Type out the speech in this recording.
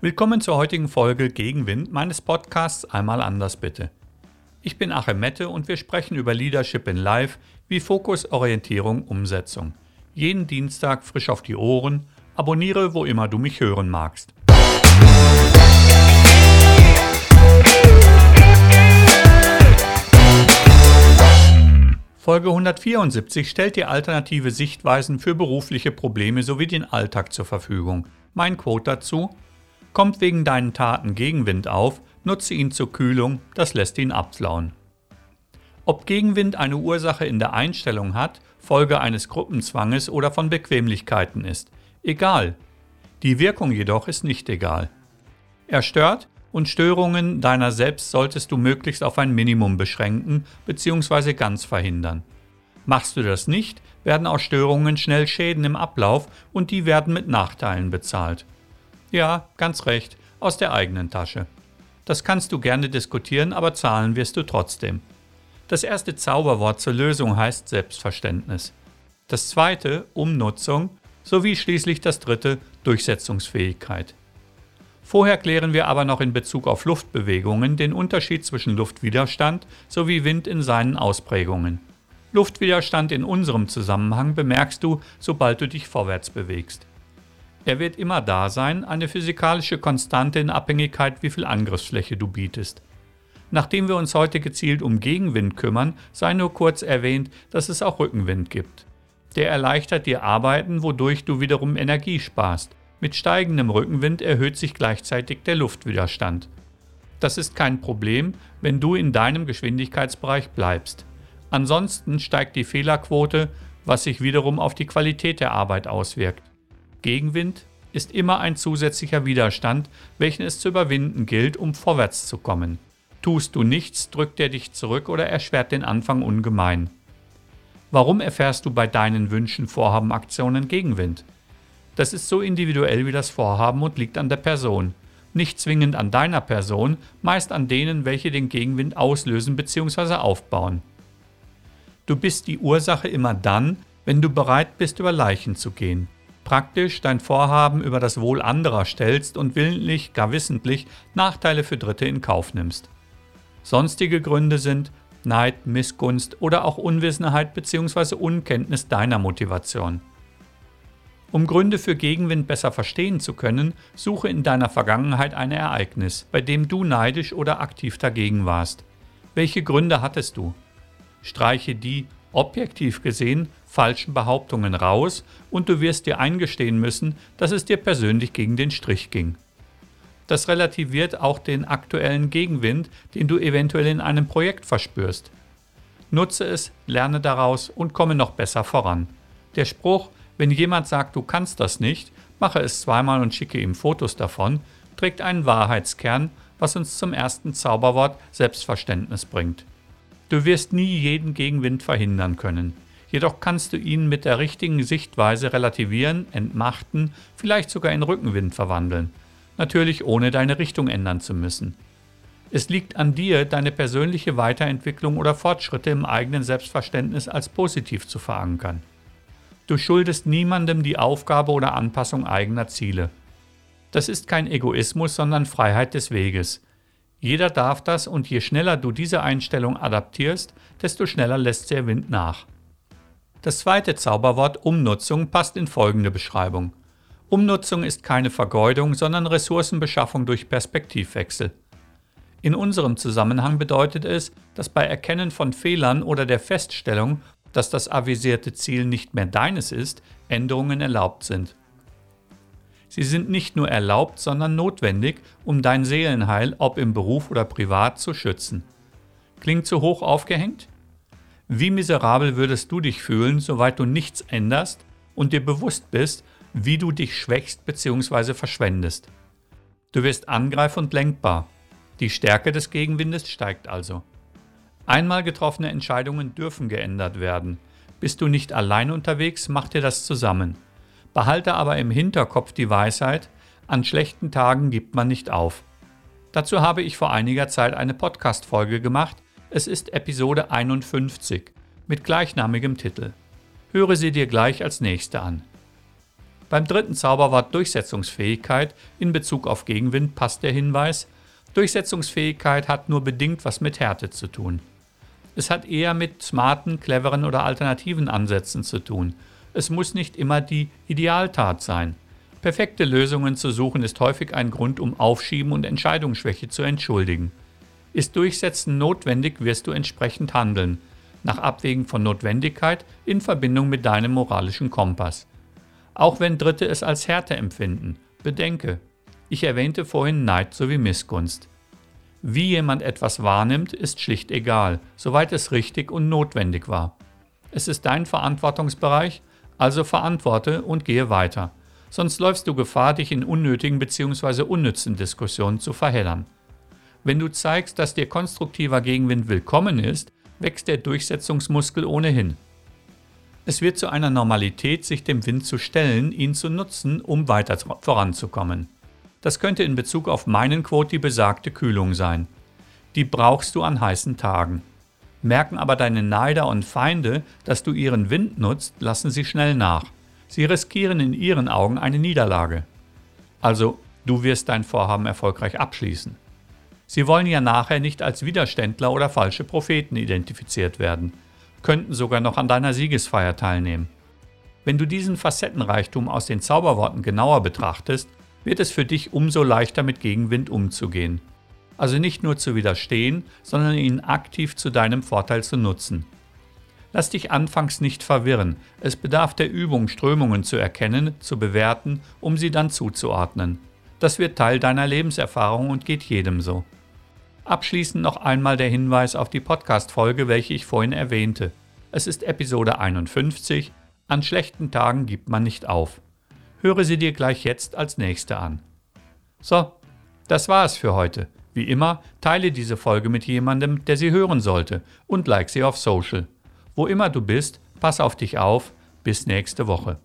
Willkommen zur heutigen Folge Gegenwind meines Podcasts Einmal anders bitte. Ich bin Achim Mette und wir sprechen über Leadership in Life wie Fokus, Orientierung, Umsetzung. Jeden Dienstag frisch auf die Ohren. Abonniere, wo immer du mich hören magst. Folge 174 stellt dir alternative Sichtweisen für berufliche Probleme sowie den Alltag zur Verfügung. Mein Quote dazu: Kommt wegen deinen Taten Gegenwind auf, nutze ihn zur Kühlung, das lässt ihn abflauen. Ob Gegenwind eine Ursache in der Einstellung hat, Folge eines Gruppenzwanges oder von Bequemlichkeiten ist, egal. Die Wirkung jedoch ist nicht egal. Er stört und Störungen deiner selbst solltest du möglichst auf ein Minimum beschränken bzw. ganz verhindern. Machst du das nicht, werden aus Störungen schnell Schäden im Ablauf und die werden mit Nachteilen bezahlt. Ja, ganz recht, aus der eigenen Tasche. Das kannst du gerne diskutieren, aber zahlen wirst du trotzdem. Das erste Zauberwort zur Lösung heißt Selbstverständnis. Das zweite Umnutzung sowie schließlich das dritte Durchsetzungsfähigkeit. Vorher klären wir aber noch in Bezug auf Luftbewegungen den Unterschied zwischen Luftwiderstand sowie Wind in seinen Ausprägungen. Luftwiderstand in unserem Zusammenhang bemerkst du, sobald du dich vorwärts bewegst. Er wird immer da sein, eine physikalische Konstante in Abhängigkeit, wie viel Angriffsfläche du bietest. Nachdem wir uns heute gezielt um Gegenwind kümmern, sei nur kurz erwähnt, dass es auch Rückenwind gibt. Der erleichtert dir Arbeiten, wodurch du wiederum Energie sparst. Mit steigendem Rückenwind erhöht sich gleichzeitig der Luftwiderstand. Das ist kein Problem, wenn du in deinem Geschwindigkeitsbereich bleibst. Ansonsten steigt die Fehlerquote, was sich wiederum auf die Qualität der Arbeit auswirkt. Gegenwind ist immer ein zusätzlicher Widerstand, welchen es zu überwinden gilt, um vorwärts zu kommen. Tust du nichts, drückt er dich zurück oder erschwert den Anfang ungemein. Warum erfährst du bei deinen Wünschen, Vorhaben, Aktionen Gegenwind? Das ist so individuell wie das Vorhaben und liegt an der Person. Nicht zwingend an deiner Person, meist an denen, welche den Gegenwind auslösen bzw. aufbauen. Du bist die Ursache immer dann, wenn du bereit bist, über Leichen zu gehen praktisch dein Vorhaben über das Wohl anderer stellst und willentlich, gar wissentlich Nachteile für Dritte in Kauf nimmst. Sonstige Gründe sind Neid, Missgunst oder auch Unwissenheit bzw. Unkenntnis deiner Motivation. Um Gründe für Gegenwind besser verstehen zu können, suche in deiner Vergangenheit ein Ereignis, bei dem du neidisch oder aktiv dagegen warst. Welche Gründe hattest du? Streiche die objektiv gesehen falschen Behauptungen raus und du wirst dir eingestehen müssen, dass es dir persönlich gegen den Strich ging. Das relativiert auch den aktuellen Gegenwind, den du eventuell in einem Projekt verspürst. Nutze es, lerne daraus und komme noch besser voran. Der Spruch, wenn jemand sagt, du kannst das nicht, mache es zweimal und schicke ihm Fotos davon, trägt einen Wahrheitskern, was uns zum ersten Zauberwort Selbstverständnis bringt. Du wirst nie jeden Gegenwind verhindern können. Jedoch kannst du ihn mit der richtigen Sichtweise relativieren, entmachten, vielleicht sogar in Rückenwind verwandeln. Natürlich ohne deine Richtung ändern zu müssen. Es liegt an dir, deine persönliche Weiterentwicklung oder Fortschritte im eigenen Selbstverständnis als positiv zu verankern. Du schuldest niemandem die Aufgabe oder Anpassung eigener Ziele. Das ist kein Egoismus, sondern Freiheit des Weges. Jeder darf das und je schneller du diese Einstellung adaptierst, desto schneller lässt der Wind nach. Das zweite Zauberwort Umnutzung passt in folgende Beschreibung. Umnutzung ist keine Vergeudung, sondern Ressourcenbeschaffung durch Perspektivwechsel. In unserem Zusammenhang bedeutet es, dass bei Erkennen von Fehlern oder der Feststellung, dass das avisierte Ziel nicht mehr deines ist, Änderungen erlaubt sind. Sie sind nicht nur erlaubt, sondern notwendig, um dein Seelenheil, ob im Beruf oder privat, zu schützen. Klingt zu hoch aufgehängt? Wie miserabel würdest du dich fühlen, soweit du nichts änderst und dir bewusst bist, wie du dich schwächst bzw. verschwendest. Du wirst angreif und lenkbar. Die Stärke des Gegenwindes steigt also. Einmal getroffene Entscheidungen dürfen geändert werden. Bist du nicht allein unterwegs, mach dir das zusammen. Behalte aber im Hinterkopf die Weisheit, an schlechten Tagen gibt man nicht auf. Dazu habe ich vor einiger Zeit eine Podcast-Folge gemacht. Es ist Episode 51 mit gleichnamigem Titel. Höre sie dir gleich als nächste an. Beim dritten Zauberwort Durchsetzungsfähigkeit in Bezug auf Gegenwind passt der Hinweis, Durchsetzungsfähigkeit hat nur bedingt was mit Härte zu tun. Es hat eher mit smarten, cleveren oder alternativen Ansätzen zu tun. Es muss nicht immer die Idealtat sein. Perfekte Lösungen zu suchen ist häufig ein Grund, um Aufschieben und Entscheidungsschwäche zu entschuldigen. Ist Durchsetzen notwendig, wirst du entsprechend handeln, nach Abwägen von Notwendigkeit in Verbindung mit deinem moralischen Kompass. Auch wenn Dritte es als Härte empfinden, bedenke, ich erwähnte vorhin Neid sowie Missgunst. Wie jemand etwas wahrnimmt, ist schlicht egal, soweit es richtig und notwendig war. Es ist dein Verantwortungsbereich, also verantworte und gehe weiter sonst läufst du Gefahr, dich in unnötigen bzw. unnützen Diskussionen zu verheddern. Wenn du zeigst, dass dir konstruktiver Gegenwind willkommen ist, wächst der Durchsetzungsmuskel ohnehin. Es wird zu einer Normalität, sich dem Wind zu stellen, ihn zu nutzen, um weiter voranzukommen. Das könnte in Bezug auf meinen Quote die besagte Kühlung sein. Die brauchst du an heißen Tagen. Merken aber deine Neider und Feinde, dass du ihren Wind nutzt, lassen sie schnell nach. Sie riskieren in ihren Augen eine Niederlage. Also, du wirst dein Vorhaben erfolgreich abschließen. Sie wollen ja nachher nicht als Widerständler oder falsche Propheten identifiziert werden, könnten sogar noch an deiner Siegesfeier teilnehmen. Wenn du diesen Facettenreichtum aus den Zauberworten genauer betrachtest, wird es für dich umso leichter mit Gegenwind umzugehen. Also nicht nur zu widerstehen, sondern ihn aktiv zu deinem Vorteil zu nutzen. Lass dich anfangs nicht verwirren. Es bedarf der Übung, Strömungen zu erkennen, zu bewerten, um sie dann zuzuordnen. Das wird Teil deiner Lebenserfahrung und geht jedem so. Abschließend noch einmal der Hinweis auf die Podcast-Folge, welche ich vorhin erwähnte. Es ist Episode 51. An schlechten Tagen gibt man nicht auf. Höre sie dir gleich jetzt als nächste an. So, das war es für heute. Wie immer, teile diese Folge mit jemandem, der sie hören sollte und like sie auf Social. Wo immer du bist, pass auf dich auf. Bis nächste Woche.